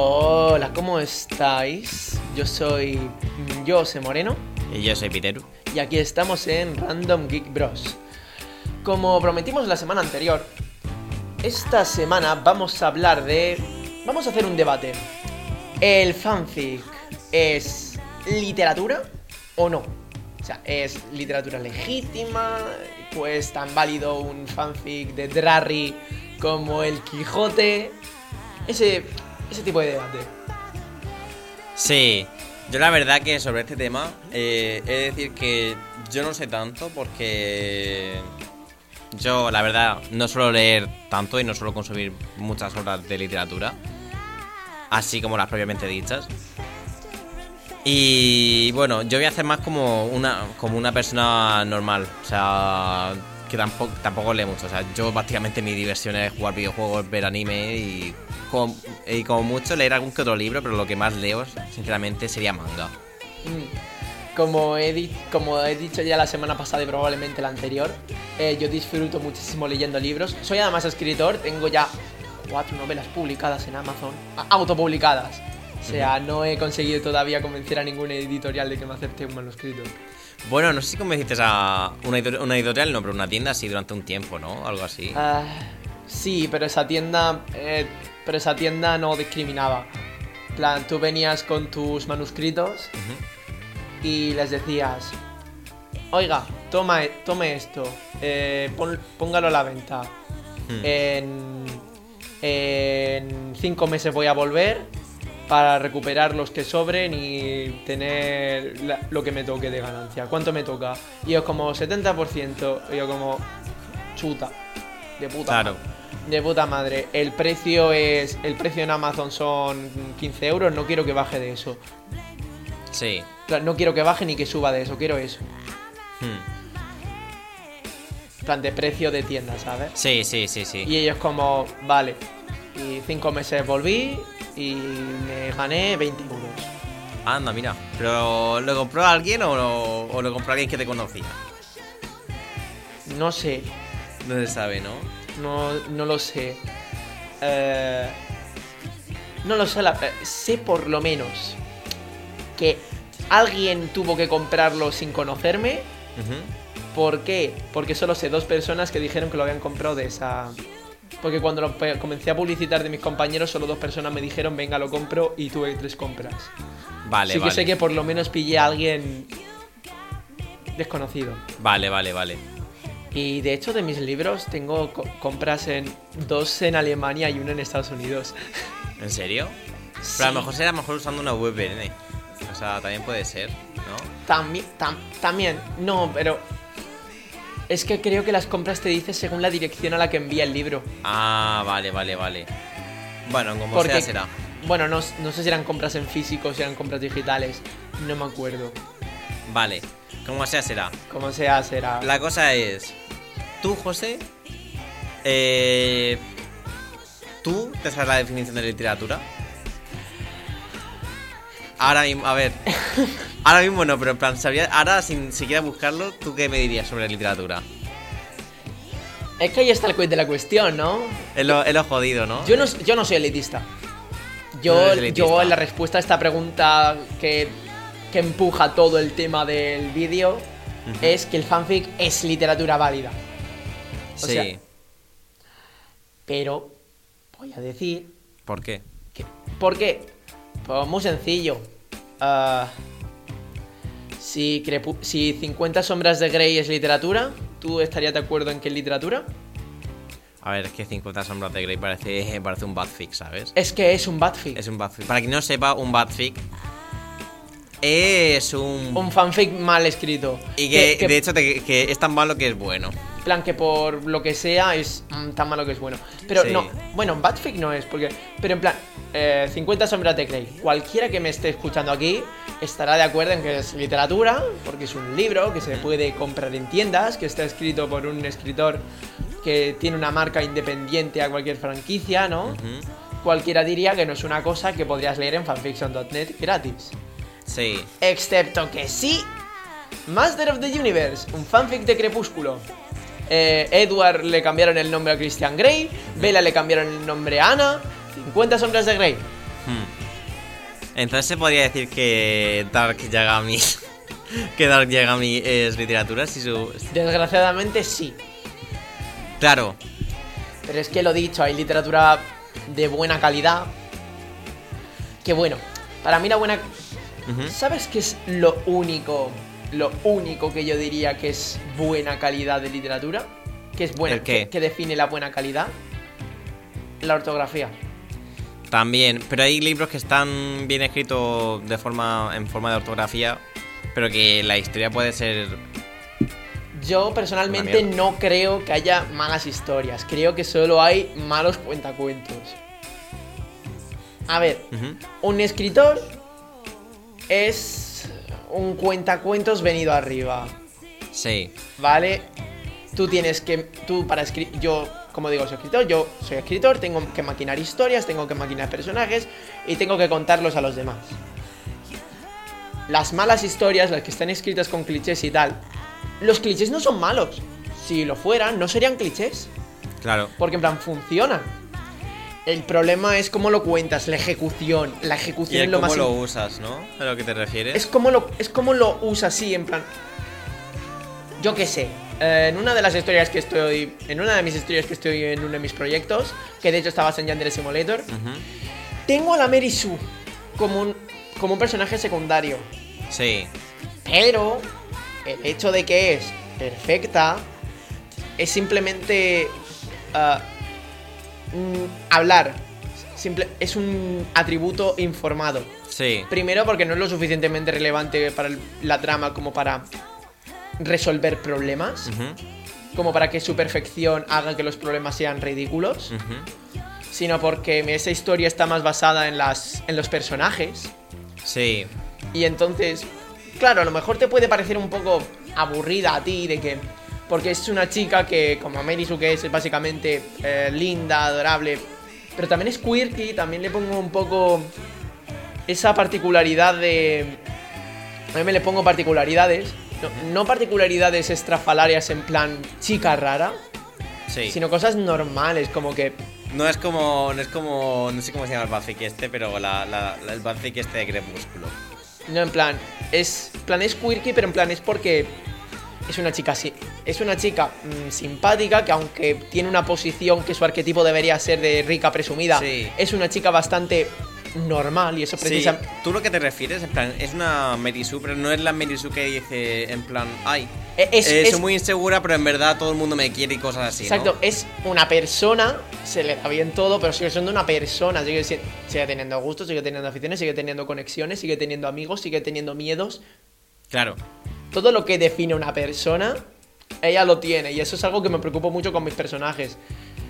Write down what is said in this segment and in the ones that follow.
Hola, ¿cómo estáis? Yo soy Jose Moreno Y yo soy Piteru. y aquí estamos en Random Geek Bros. Como prometimos la semana anterior, esta semana vamos a hablar de... Vamos a hacer un debate. ¿El fanfic es literatura o no? O sea, ¿es literatura legítima? Pues tan válido un fanfic de Drarry como El Quijote. Ese, ese tipo de debate. Sí, yo la verdad que sobre este tema eh, he de decir que yo no sé tanto porque yo la verdad no suelo leer tanto y no suelo consumir muchas obras de literatura, así como las propiamente dichas. Y bueno, yo voy a hacer más como una, como una persona normal, o sea, que tampoco, tampoco lee mucho. O sea, yo básicamente mi diversión es jugar videojuegos, ver anime y como, y como mucho leer algún que otro libro, pero lo que más leo, sinceramente, sería manga. Mm. Como he, di- como he dicho ya la semana pasada y probablemente la anterior, eh, yo disfruto muchísimo leyendo libros. Soy además escritor, tengo ya cuatro novelas publicadas en Amazon, autopublicadas. O sea, no he conseguido todavía convencer a ninguna editorial de que me acepte un manuscrito. Bueno, no sé si convenciste a una, editor- una editorial, no, pero una tienda sí durante un tiempo, ¿no? Algo así. Ah, sí, pero esa tienda, eh, pero esa tienda no discriminaba. Plan, tú venías con tus manuscritos y les decías, oiga, toma, e- tome esto, eh, pon- póngalo a la venta. Hmm. En, en cinco meses voy a volver para recuperar los que sobren y tener la- lo que me toque de ganancia. ¿Cuánto me toca? Y yo como 70%, y yo como chuta, de puta. Claro. ma- De puta madre. El precio es. El precio en Amazon son 15 euros. No quiero que baje de eso. Sí. No quiero que baje ni que suba de eso. Quiero eso. Hmm. Plan, de precio de tienda, ¿sabes? Sí, sí, sí, sí. Y ellos como, vale. Y cinco meses volví y me gané 20 euros. Anda, mira. ¿Pero lo compró alguien o lo, o lo compró alguien que te conocía? No sé, No se sabe, ¿no? no, no lo sé. Eh, no lo sé, la- sé por lo menos que alguien tuvo que comprarlo sin conocerme. ¿Por qué? Porque solo sé dos personas que dijeron que lo habían comprado de esa... Porque cuando lo comencé a publicitar de mis compañeros, solo dos personas me dijeron, venga, lo compro, y tuve tres compras. Vale, Así vale. que sé que por lo menos pillé a alguien desconocido. Vale, vale, vale. Y de hecho de mis libros tengo co- compras en dos en Alemania y uno en Estados Unidos. ¿En serio? Sí. Pero a lo mejor será mejor usando una VPN. O sea, también puede ser, ¿no? También, también, no, pero es que creo que las compras te dice según la dirección a la que envía el libro. Ah, vale, vale, vale. Bueno, como Porque, sea será. bueno, no, no sé si eran compras en físico o si eran compras digitales. No me acuerdo. Vale, como sea será. Como sea, será. La cosa es, tú, José, eh, ¿tú te sabes la definición de literatura? Ahora mismo, a ver, ahora mismo no, pero en plan, sabría, ahora sin siquiera buscarlo, ¿tú qué me dirías sobre literatura? Es que ahí está el quiz de la cuestión, ¿no? Es lo, es lo jodido, ¿no? Yo no, yo no soy elitista. Yo, No eres elitista. yo en la respuesta a esta pregunta que, que empuja todo el tema del vídeo es que el fanfic es literatura válida. o Sí, sea- Pero voy a decir ¿por qué? que... ¿Por qué? Pues muy sencillo. Ah, si, Crepu- si 50 sombras de Grey es literatura, ¿tú estarías de acuerdo en que es literatura? A ver, es que 50 sombras de Grey parece, parece un bad fic, ¿sabes? Es que es un badfic. Es un bad fic. Para quien no sepa, un bad fic es un... Un fanfic mal escrito. Y que, que- de hecho te- que es tan malo que es bueno. Plan que por lo que sea es mm, tan malo que es bueno. Pero Sí. no, bueno, Badfic no es, porque. Pero en plan, eh, 50 sombras de Grey. Cualquiera que me esté escuchando aquí estará de acuerdo en que es literatura, porque es un libro que se puede comprar en tiendas, que está escrito por un escritor que tiene una marca independiente a cualquier franquicia, ¿no? Cualquiera diría que no es una cosa que podrías leer en fanfiction.net gratis. Sí. Excepto que sí. Master of the Universe, un fanfic de Crepúsculo. Eh, Edward le cambiaron el nombre a Christian Grey. Bella le cambiaron el nombre a Anna. 50 sombras de Grey. Hmm. Entonces se podría decir que Dark Yagami. que Dark Yagami es literatura, si su. Desgraciadamente sí. Claro. Pero es que lo dicho, hay literatura de buena calidad. Que bueno, para mí la buena. ¿Sabes qué es lo único? Lo único que yo diría que es buena calidad de literatura. Que es buena. Que, que define la buena calidad. La ortografía. También, pero hay libros que están bien escritos de forma, en forma de ortografía, pero que la historia puede ser. Yo personalmente no creo que haya malas historias. Creo que solo hay malos cuentacuentos. A ver, un escritor es un cuentacuentos venido arriba, Sí, ¿vale? Tú tienes que, tú para escribir, yo, como digo, soy escritor, yo soy escritor, tengo que maquinar historias, tengo que maquinar personajes y tengo que contarlos a los demás. Las malas historias, las que están escritas con clichés y tal, los clichés no son malos. Si lo fueran, no serían clichés. claro. Porque en plan funcionan. El problema es cómo lo cuentas, la ejecución. La Y ejecución es el lo cómo más lo im- usas, ¿no? ¿A lo que te refieres? es como lo es como lo usas así en plan yo qué sé eh, en una de las historias que estoy en una de mis historias que estoy en uno de mis proyectos que de hecho está basado en Yandere Simulator tengo a la Mary Sue como un como un personaje secundario Sí, pero el hecho de que es perfecta es simplemente ah, mm, hablar. Simple, es un atributo informado. Sí. Primero porque no es lo suficientemente relevante para el- la trama como para resolver problemas, como para que su perfección haga que los problemas sean ridículos, sino porque esa historia está más basada en, las, en los personajes. Sí, Y entonces, claro, a lo mejor te puede parecer un poco aburrida a ti de que... Porque es una chica que, como Merisu, que es básicamente eh, linda, adorable, pero también es quirky, también le pongo un poco esa particularidad de... A mí me le pongo particularidades, no, no particularidades estrafalarias en plan chica rara, sí. sino cosas normales, como que... No es como. No es como. No sé cómo se llama el Buzzfeed este, pero la, la- la- el este de Crepúsculo. No, en plan, es plan es quirky, pero en plan es porque es una chica así. Es una chica mm, simpática que aunque tiene una posición que su arquetipo debería ser de rica presumida, Sí. es una chica bastante normal y eso Sí, precisamente... tú lo que te refieres, en plan, es una Merisu, pero no es la Merisu que dice, en plan, ay, E- es, eh, es- soy muy insegura, pero en verdad todo el mundo me quiere y cosas así. ¿no? exacto, es una persona, se le da bien todo, pero sigue siendo una persona, sigue, si- sigue teniendo gustos, sigue teniendo aficiones, sigue teniendo conexiones, sigue teniendo amigos, sigue teniendo miedos. Claro. Todo lo que define una persona, ella lo tiene y eso es algo que me preocupa mucho con mis personajes.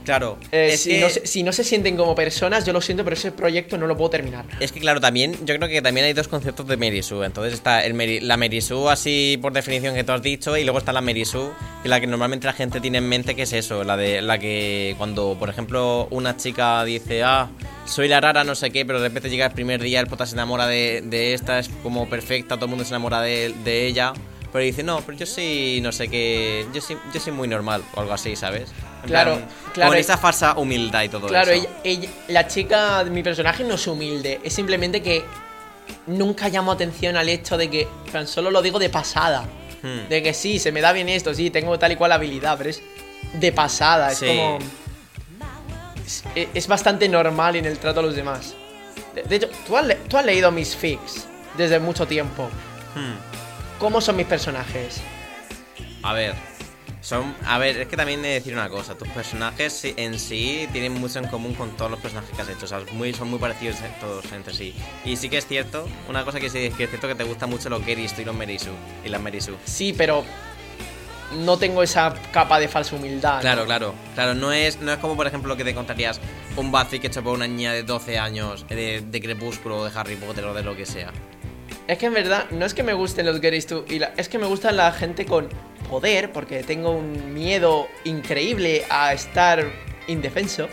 Claro. Eh, si, que, no se, si no se sienten como personas, yo lo siento, pero ese proyecto no lo puedo terminar. es que, claro, también, yo creo que también hay dos conceptos de Merisu. Entonces está el Meri- la Merisu así por definición que tú has dicho, y luego está la Merisu, que la que normalmente la gente tiene en mente, que es eso, la de la que cuando, por ejemplo, una chica dice, ah, soy la rara, no sé qué, pero de repente llega el primer día, el pota se enamora de, de esta, es como perfecta, todo el mundo se enamora de, de ella. Pero dice, no, pero yo sí, no sé qué, yo sí, yo soy muy normal, o algo así, ¿sabes? Claro, plan, claro, Con esa falsa humildad y todo Claro, eso. ella, ella- la chica de mi personaje no es humilde, es simplemente que nunca llamo atención al hecho de que tan solo lo digo de pasada. Hmm. De que sí, se me da bien esto, sí, tengo tal y cual habilidad, pero es de pasada, es como... Es, es bastante normal en el trato a los demás. De, de hecho, ¿tú has, le- tú has leído mis fics desde mucho tiempo. Hmm. ¿Cómo son mis personajes? A ver, son, a ver, es que también he de decir una cosa, tus personajes en sí tienen mucho en común con todos los personajes que has hecho, o sea, muy, son muy parecidos todos entre sí. Y sí que es cierto, una cosa que sí que es cierto que te gusta mucho lo Keristo y los Merisu y las Merisu. Sí, pero no tengo esa capa de falsa humildad. Claro, ¿no? claro, claro, no es, no es como por ejemplo lo que te contarías un Buffy que hecho por una niña de 12 años de, de Crepúsculo o de Harry Potter o de lo que sea. Es que en verdad, no es que me gusten los tú, y la- es que me gusta la gente con poder, porque tengo un miedo increíble a estar indefenso.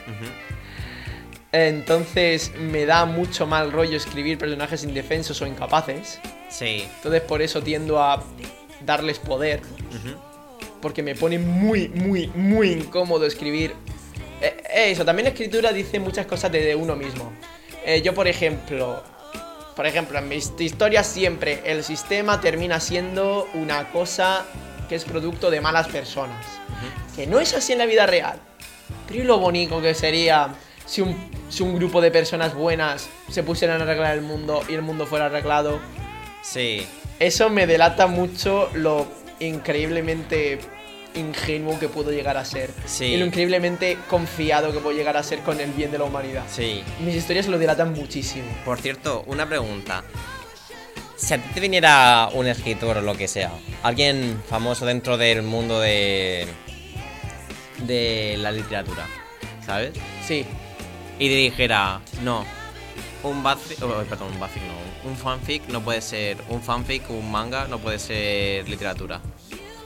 Entonces me da mucho mal rollo escribir personajes indefensos o incapaces. Sí. Entonces por eso tiendo a darles poder, porque me pone muy, muy, muy incómodo escribir. Eh, eso, también la escritura dice muchas cosas de, de uno mismo. Eh, yo, por ejemplo, por ejemplo, en mis historias siempre el sistema termina siendo una cosa que es producto de malas personas. Que no es así en la vida real. Pero ¿y lo bonito que sería si un, si un grupo de personas buenas se pusieran a arreglar el mundo y el mundo fuera arreglado? Sí. Eso me delata mucho lo increíblemente ingenuo que puedo llegar a ser. Sí. Y lo increíblemente confiado que puedo llegar a ser con el bien de la humanidad. Sí. Mis historias lo delatan muchísimo. Por cierto, una pregunta. Si a ti te viniera un escritor o lo que sea, alguien famoso dentro del mundo de. de la literatura, ¿sabes? Sí. Y te dijera, no, un fanfic, oh, perdón, un fanfic no, un fanfic no puede ser, un fanfic, un manga no puede ser literatura.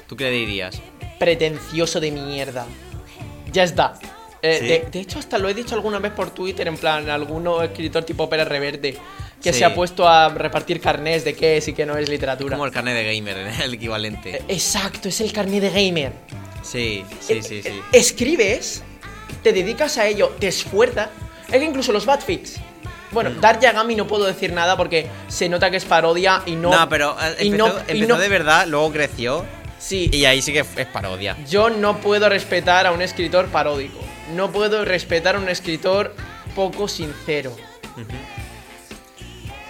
¿Tú qué le dirías? Pretencioso de mierda. Ya está. Eh, ¿Sí? de, de hecho, hasta lo he dicho alguna vez por Twitter, en plan, alguno escritor tipo Pérez Reverte, que Sí. se ha puesto a repartir carnés de qué es y qué no es literatura. Como el carnet de gamer, el Eh, equivalente. Exacto, es el carnet de gamer. Sí, sí, Eh, sí, eh, sí. Escribes, te dedicas a ello, te esfuerzas. Es que incluso los Batfix. Bueno, Mm. Dark Yagami no puedo decir nada porque se nota que es parodia y no. No, pero eh, y empezó, no- y empezó no- de verdad, luego creció Sí, y ahí sí que es parodia. yo no puedo respetar a un escritor paródico. No puedo respetar a un escritor poco sincero.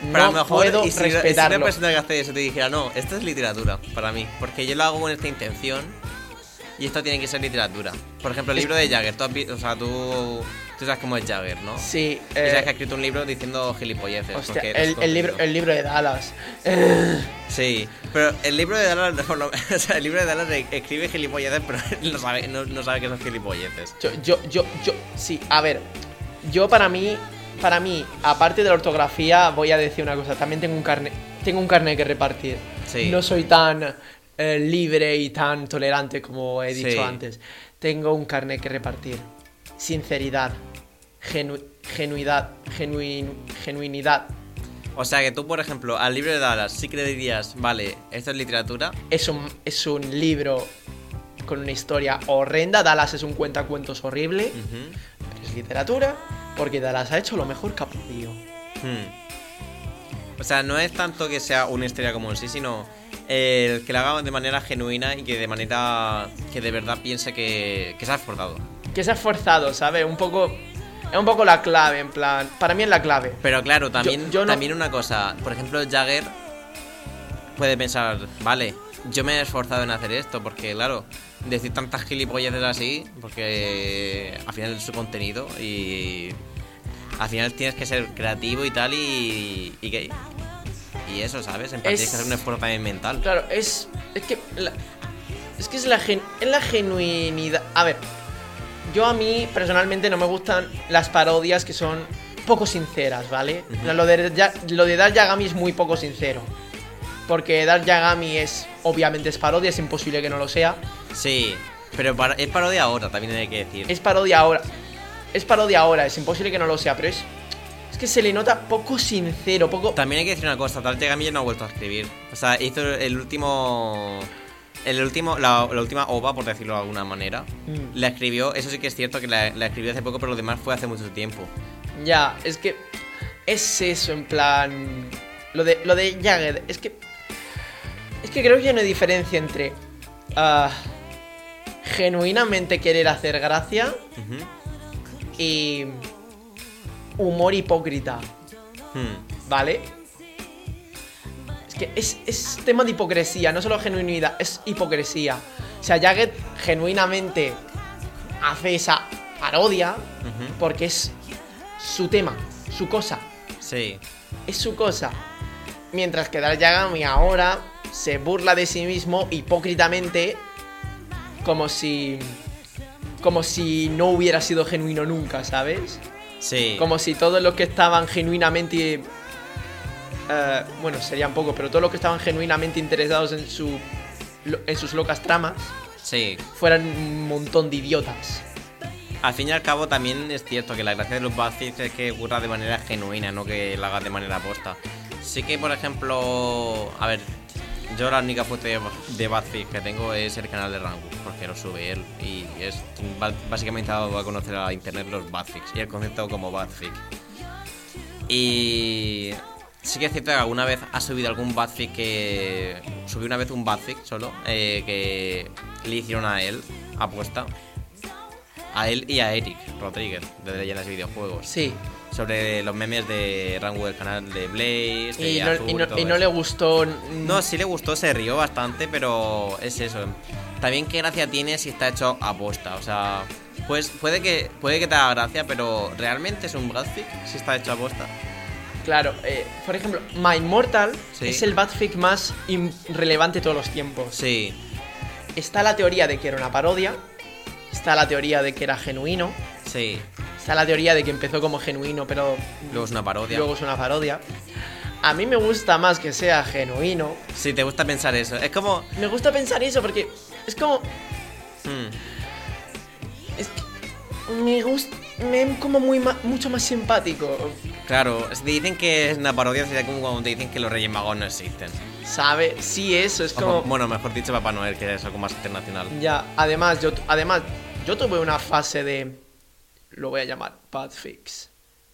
Pero a No lo mejor, puedo y si, y si respetarlo. una persona que hace eso te dijera, no, esto es literatura para mí, porque yo lo hago con esta intención y esto tiene que ser literatura. Por ejemplo, el libro de Jagger, tú, has vi- o sea, tú, tú sabes cómo es Jagger, ¿no? Sí, Y sabes eh, que ha escrito un libro diciendo gilipolleces. hostia, porque el, el libro, el libro de Dallas. Eh, Sí, pero el libro de Dallas, lo- o sea, el libro de Dallas escribe gilipolleces, pero no sabe, no, no sabe que son gilipolleces. Yo, yo, yo, yo, sí, a ver, yo para mí, para mí, aparte de la ortografía, voy a decir una cosa, también tengo un carnet, tengo un carnet que repartir. Sí. No soy tan eh, libre y tan tolerante como he dicho Sí. antes. Tengo un carnet que repartir. Sinceridad, genu- genuidad, genuin, genuinidad. O sea que tú, por ejemplo, al libro de Dallas sí que le dirías, vale, esto es literatura. Es un, es un libro con una historia horrenda. Dallas es un cuentacuentos horrible. Pero es literatura porque Dallas ha hecho lo mejor que ha podido. Hmm. O sea, no es tanto que sea una historia como en sí, sino el que la haga de manera genuina y que de manera que de verdad piense que, que se ha esforzado. que se ha esforzado, ¿sabes? Un poco. Es un poco la clave, en plan. Para mí es la clave. Pero claro, también, yo no- también una cosa, por ejemplo, Jagger puede pensar, vale, yo me he esforzado en hacer esto, porque claro, decir tantas gilipolleces así, porque al final es su contenido y al final tienes que ser creativo y tal y, y que... Y eso, ¿sabes? En Es- tienes que hacer un esfuerzo también mental. Claro, es. Es que. la- es que es la, gen- es la genuinidad. A ver. Yo a mí personalmente no me gustan las parodias que son poco sinceras, ¿vale? Lo de, Ya- lo de Dark Yagami es muy poco sincero. Porque Dark Yagami es. Obviamente es parodia, es imposible que no lo sea. Sí, pero es parodia ahora, también hay que decir. Es parodia ahora. Es parodia ahora, es imposible que no lo sea, pero es. Es que se le nota poco sincero, poco. También hay que decir una cosa, Tal Yagami ya no ha vuelto a escribir. O sea, hizo el último... El último, la, la última ova, por decirlo de alguna manera, Mm. la escribió, eso sí que es cierto que la, la escribió hace poco, pero lo demás fue hace mucho tiempo. Ya, es que es eso, en plan. Lo de, lo de Jagger, es que. Es que creo que hay una diferencia entre. ah, genuinamente querer hacer gracia y. humor hipócrita, Hmm. ¿vale? Es que es, es tema de hipocresía, no solo genuinidad, es hipocresía. O sea, Jagged genuinamente hace esa parodia porque es su tema, su cosa. Sí. es su cosa. Mientras que Dark Yagami ahora se burla de sí mismo hipócritamente como si como si no hubiera sido genuino nunca, ¿sabes? Sí. Como si todos los que estaban genuinamente eh, bueno, serían poco, pero todos los que estaban genuinamente interesados en su en sus locas tramas Sí. fueran un montón de idiotas. Al fin y al cabo también es cierto que la gracia de los Badfish es que ocurra de manera genuina, no que la haga de manera aposta. Sí que, por ejemplo, a ver, yo la única fuente de, Badfish que tengo es el canal de Rango, porque lo sube él y es básicamente ha dado a conocer a internet los Badfish y el concepto como Badfish. Y sí que es cierto que alguna vez ha subido algún badfic que. Subió una vez un badfic solo, eh, que le hicieron a él, apuesta. A él y a Eric Rodríguez, de Leyendas de Videojuegos. Sí. Sobre los memes de rango del canal de Blaze. de Y no, Azul y no- y no le gustó. No, sí le gustó, se rió bastante, pero es eso. También qué gracia tiene si está hecho a posta. O sea, pues puede que puede que te haga gracia, pero ¿realmente es un badfic si está hecho a posta? Claro, eh, por ejemplo, My Immortal Sí. es el badfic más relevante de todos los tiempos. Sí, Está la teoría de que era una parodia. Está la teoría de que era genuino. sí. Está la teoría de que empezó como genuino, pero Luego es una parodia. luego es una parodia. A mí me gusta más que sea genuino. Si te gusta pensar eso, es como. Me gusta pensar eso porque es como. hmm, Es que me gusta. Me es como muy ma- mucho más simpático. claro, si te dicen que es una parodia, sería como cuando te dicen que los Reyes Magos no existen. ¿Sabe? Sí, eso es O como. bueno, mejor dicho, Papá Noel, que es algo más internacional. Ya, además, yo, además, yo tuve una fase de. Lo voy a llamar bad fix.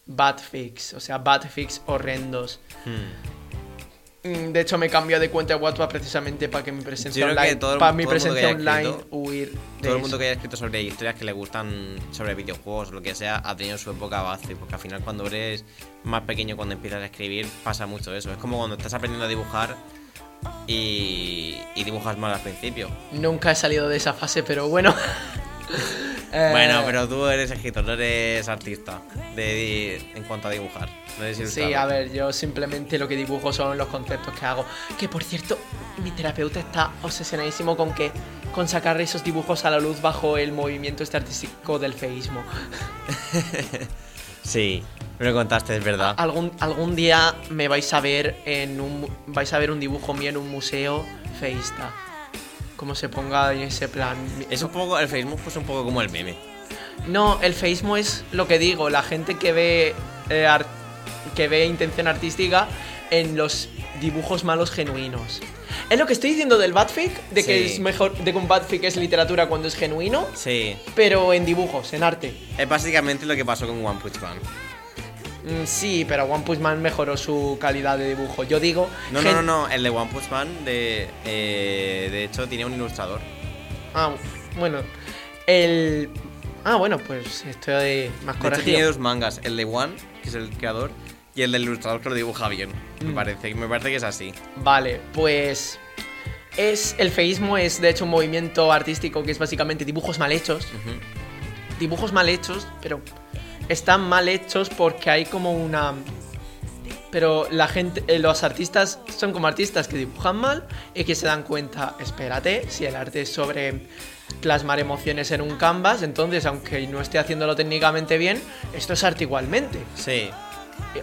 Bad fix, o sea, bad fix horrendos. Hmm. Mm, De hecho, me cambió de cuenta de WhatsApp precisamente para que mi presencia Yo creo que online. todo el- para mi presencia online escrito- huir de Todo el mundo eso. que haya escrito sobre historias que le gustan sobre videojuegos o lo que sea ha tenido su época base, porque al final cuando eres más pequeño, cuando empiezas a escribir, pasa mucho eso. Es como cuando estás aprendiendo a dibujar y, y dibujas mal al principio. Nunca he salido de esa fase, pero bueno. Eh, Bueno, pero tú eres escritor, no eres artista de, en cuanto a dibujar. No eres Sí, a ver, yo simplemente lo que dibujo son los conceptos que hago. Que por cierto, mi terapeuta está obsesionadísimo con que con sacar esos dibujos a la luz bajo el movimiento este artístico del feísmo. Sí, me lo contaste, es verdad. Algún, algún día me vais a ver en un vais a ver un dibujo mío en un museo feísta. Como se ponga en ese plan. Es un poco, el Facebook pues un poco como el meme. No, el feísmo es lo que digo, la gente que ve eh, ar- que ve intención artística en los dibujos malos genuinos. Es lo que estoy diciendo del badfic, de que es mejor, de que un badfic es literatura cuando es genuino, Sí, pero en dibujos, en arte. es básicamente lo que pasó con One Punch Man. Mm, sí, pero One Punch Man mejoró su calidad de dibujo. Yo digo, No, no, no, no, el de One Punch Man, de, eh, de hecho, tiene un ilustrador. Ah, bueno, el Ah, bueno, pues estoy más De hecho, tiene corregido. dos mangas, el de One, que es el creador, y el del ilustrador que lo dibuja bien. Me, Mm. parece, me parece que es así. Vale, pues es el feísmo es de hecho un movimiento artístico que es básicamente dibujos mal hechos, dibujos mal hechos, pero están mal hechos porque hay como una pero la gente eh, los artistas son como artistas que dibujan mal y que se dan cuenta, espérate, si el arte es sobre plasmar emociones en un canvas, entonces aunque no esté haciéndolo técnicamente bien, esto es arte igualmente Sí,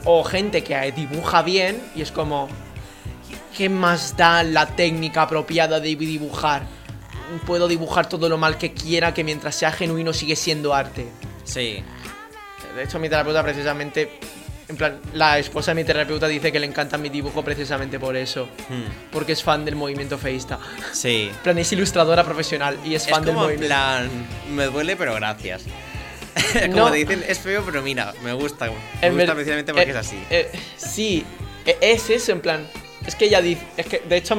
o gente que dibuja bien y es como ¿qué más da la técnica apropiada de dibujar? Puedo dibujar todo lo mal que quiera que mientras sea genuino sigue siendo arte. sí. De hecho mi terapeuta precisamente en plan la esposa de mi terapeuta dice que le encanta mi dibujo precisamente por eso, Hmm, porque es fan del movimiento feísta. Sí. En plan es ilustradora profesional y es Es fan del como en movimiento. plan, me duele, pero gracias. como No. te dicen, es feo, pero mira, me gusta. Me En gusta precisamente porque eh, es así. eh, sí, e- es eso, en plan. Es que ella dice. Es que, de hecho,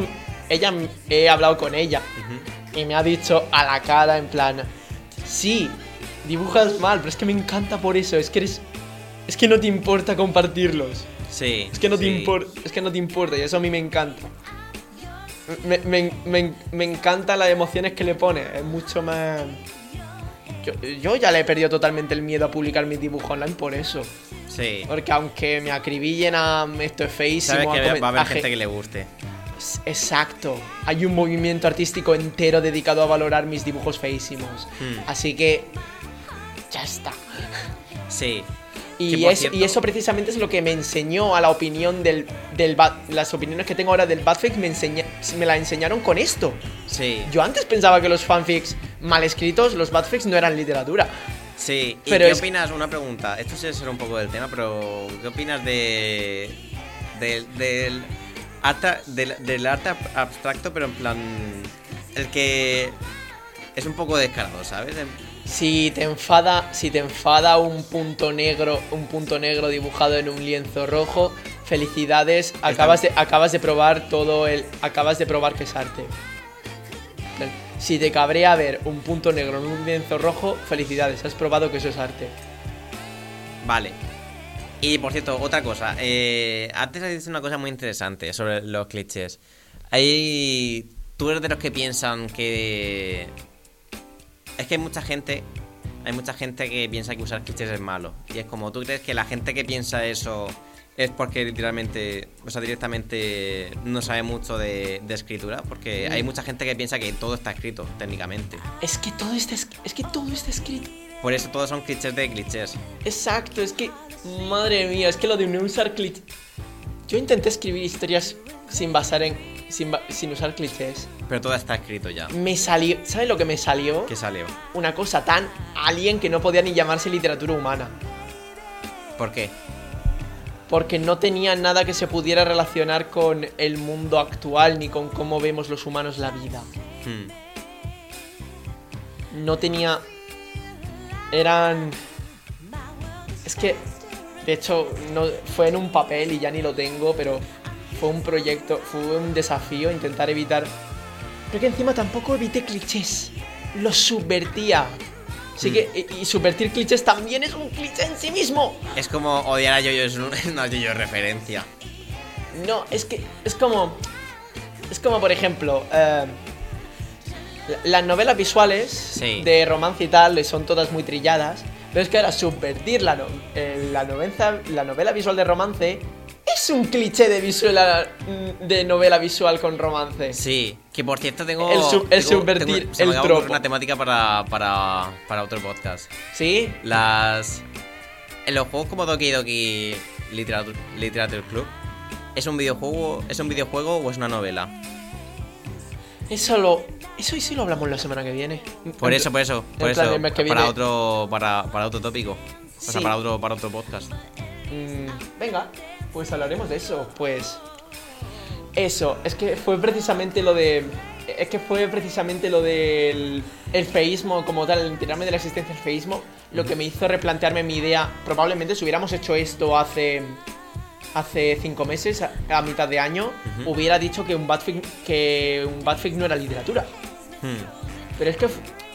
ella he hablado con ella y me ha dicho a la cara, en plan. Sí, dibujas mal, pero es que me encanta por eso. Es que eres. Es que no te importa compartirlos. Sí. Es que no te sí. importa. Es que no te importa y eso a mí me encanta. Me, me- me- me encanta las emociones que le pone. Es mucho más. Yo, yo ya le he perdido totalmente el miedo a publicar mis dibujos online por eso. Sí. Porque aunque me acribillen a esto es feísimo. Sabes que a va a haber gente ge- que le guste. Exacto. Hay un movimiento artístico entero dedicado a valorar mis dibujos feísimos. Hmm. Así que. Ya está. Sí. Y, es- y eso precisamente es lo que me enseñó a la opinión del. del bad- las opiniones que tengo ahora del Badfic me, enseña, me la enseñaron con esto. Sí. Yo antes pensaba que los fanfics mal escritos, los Badfics no eran literatura. Sí. ¿Y Pero qué es- opinas? Una pregunta. Esto sí ser un poco del tema, pero ¿qué opinas de. del. del arte, del, del arte ab- abstracto, pero en plan. El que. Es un poco descarado, ¿sabes? En- Si te enfada, si te enfada un punto negro, un punto negro dibujado en un lienzo rojo, felicidades, acabas de, acabas de probar todo el, acabas de probar que es arte. Si te cabrea ver un punto negro en un lienzo rojo, felicidades, has probado que eso es arte. Vale. Y por cierto, otra cosa. eh, antes has dicho una cosa muy interesante sobre los clichés. Hay. Tú eres de los que piensan que. Es que hay mucha gente. Hay mucha gente que piensa que usar clichés es malo. Y es como, ¿tú crees que la gente que piensa eso es porque literalmente. O sea, directamente no sabe mucho de, de escritura? Porque hay Mm. mucha gente que piensa que todo está escrito, técnicamente. Es que todo está, es, es que todo está escrito. Por eso todos son clichés de clichés. Exacto, es que, madre mía, es que lo de no usar clichés. Yo intenté escribir historias sin basar en, sin, sin usar clichés. Pero todo está escrito ya. Me salió, ¿sabes lo que me salió? ¿Qué salió? Una cosa tan alien que no podía ni llamarse literatura humana. ¿Por qué? Porque no tenía nada que se pudiera relacionar con el mundo actual ni con cómo vemos los humanos la vida. Hmm. no tenía. Eran. Es que. De hecho, no, fue en un papel y ya ni lo tengo, pero fue un proyecto, fue un desafío intentar evitar. Pero que encima tampoco evité clichés. Los subvertía. Así que. Y, y subvertir clichés también es un cliché en sí mismo. Es como odiar a Yoyo es un- una Yoyo referencia. No, es que. Es como. Es como, por ejemplo. eh, la- las novelas visuales Sí. de romance y tal son todas muy trilladas. Pero es que ahora subvertir la, no- eh, la, novela, la novela visual de romance es un cliché de, visual, de novela visual con romance. Sí, que por cierto tengo. El sub- el tengo- subvertir tengo- se me el ocurrir tropo. una temática para, para, para otro podcast. ¿Sí? Las. En los juegos como Doki Doki Literature, Literature Club, ¿es un videojuego, ¿es un videojuego o es una novela? Eso lo. Eso sí lo hablamos la semana que viene. Por eso, por eso, por plan, eso. Para viene- otro, para, para otro tópico. O sea, para otro, para otro podcast. Mm, venga, pues hablaremos de eso. Pues. Eso, es que fue precisamente lo de. Es que fue precisamente lo del el feísmo como tal, el enterarme de la existencia del feísmo, lo que me hizo replantearme mi idea. Probablemente si hubiéramos hecho esto hace. Hace cinco meses, a, a mitad de año, hubiera dicho que un Batfic, que un Batfic no era literatura. Hmm. Pero es que,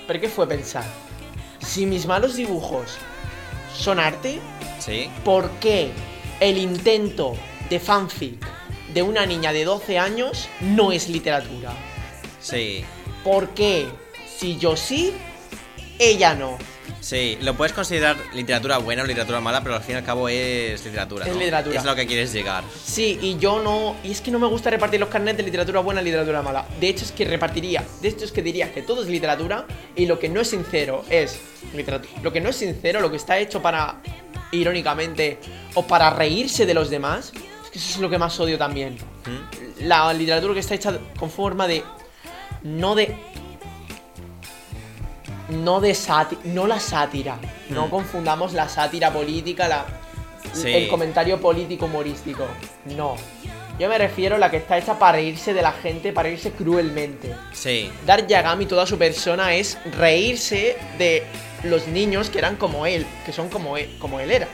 pero ¿qué fue pensar? Si mis malos dibujos son arte, Sí, ¿por qué el intento de fanfic de una niña de 12 años no es literatura? sí. ¿Por qué si yo sí, ella no? Sí, lo puedes considerar literatura buena o literatura mala, pero al fin y al cabo es literatura. Es ¿no? literatura. Es lo que quieres llegar. Sí, y yo no. Y es que no me gusta repartir los carnets de literatura buena y literatura mala. De hecho, es que repartiría. De hecho, es que diría que todo es literatura y lo que no es sincero es literatura. Lo que no es sincero, lo que está hecho para. Irónicamente. o para reírse de los demás. Es que eso es lo que más odio también. ¿Mm? La literatura que está hecha con forma de. no de. no de sátira. no la sátira. No Mm. confundamos la sátira política, la. Sí. el comentario político humorístico. No. Yo me refiero a la que está hecha para reírse de la gente, para reírse cruelmente. Sí, Dar Yagami, toda su persona, es reírse de los niños que eran como él, que son como él, como él era.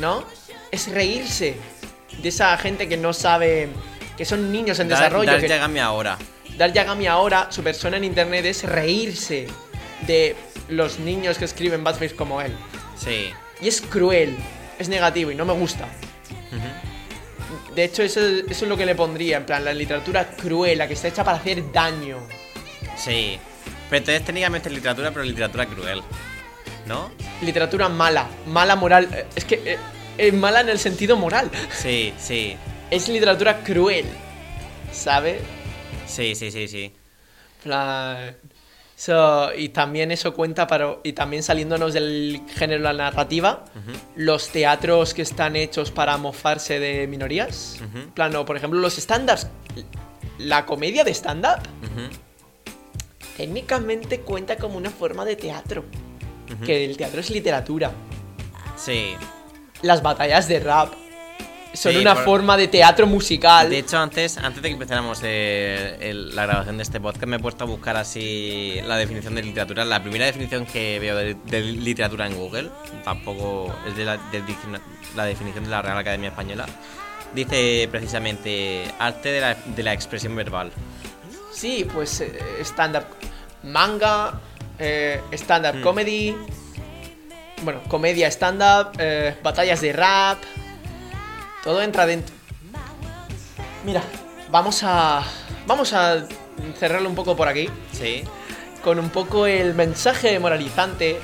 ¿no? Es reírse de esa gente que no sabe, que son niños en Dar- desarrollo. Dar que- Yagami ahora. Dar Yagami ahora, su persona en internet es reírse de los niños que escriben Badface como él. Sí. Y es cruel, es negativo y no me gusta. De hecho, eso, eso es lo que le pondría, en plan, la literatura cruel, la que está hecha para hacer daño. Sí. Pero entonces técnicamente es literatura, pero literatura cruel. ¿No? Literatura mala, mala moral. eh, Es que eh, eh, mala en el sentido moral. Sí, sí. Es literatura cruel, ¿sabes? Sí, sí, sí, sí. Plan, so, y también eso cuenta para. Y también saliéndonos del género de la narrativa, los teatros que están hechos para mofarse de minorías. Ujú. En plan, o, por ejemplo, los stand-ups. La comedia de stand-up. Técnicamente cuenta como una forma de teatro. Que el teatro es literatura. Sí. Las batallas de rap son Sí, una por- forma de teatro musical. De hecho, antes, antes de que empezáramos eh, el- la grabación de este podcast, me he puesto a buscar así la definición de literatura. La primera definición que veo de, de literatura en Google, tampoco es de la, definición de la Real Academia Española, dice precisamente arte de la, de la expresión verbal. Sí, pues eh, stand-up manga, eh, stand-up Mm. comedy, bueno, comedia stand-up, eh, batallas de rap, todo entra dentro. Mira, vamos a vamos a cerrarlo un poco por aquí Sí, con un poco el mensaje moralizante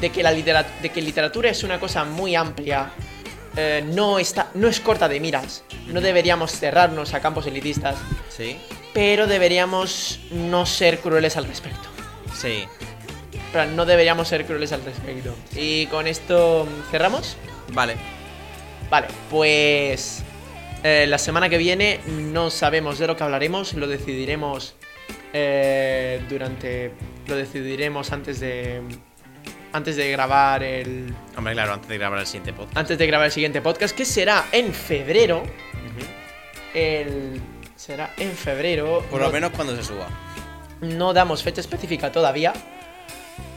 de que la litera- de que literatura es una cosa muy amplia. eh, no, está, no es corta de miras. No deberíamos cerrarnos a campos elitistas sí, pero deberíamos no ser crueles al respecto. sí. Pero no deberíamos ser crueles al respecto. Y con esto cerramos. Vale. Vale, pues eh, la semana que viene no sabemos de lo que hablaremos, lo decidiremos eh, durante, lo decidiremos antes de antes de grabar el Hombre, claro, antes de grabar el siguiente podcast. antes de grabar el siguiente podcast que será en febrero. El será en febrero. Por lo No- menos cuando se suba. No damos fecha específica todavía,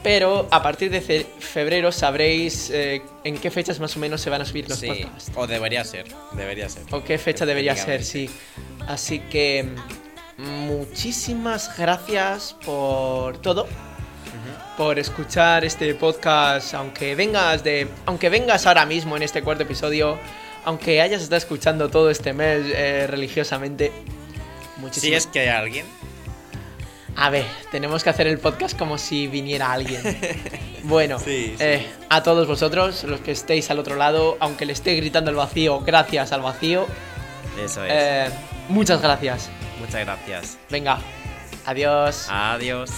pero a partir de febrero sabréis eh, en qué fechas más o menos se van a subir los Sí, podcasts. o debería ser, debería ser. O qué fecha debería ser, sí. Así que mm, muchísimas gracias por todo, por escuchar este podcast, aunque vengas de, aunque vengas ahora mismo en este cuarto episodio, aunque hayas estado escuchando todo este mes eh, religiosamente. Si Muchísimas es que hay alguien. A ver, tenemos que hacer el podcast como si viniera alguien. Bueno, Sí, sí. eh, a todos vosotros, los que estéis al otro lado, aunque le esté gritando el vacío, gracias al vacío, Eso es. eh, muchas gracias. Muchas gracias. Venga, adiós. Adiós.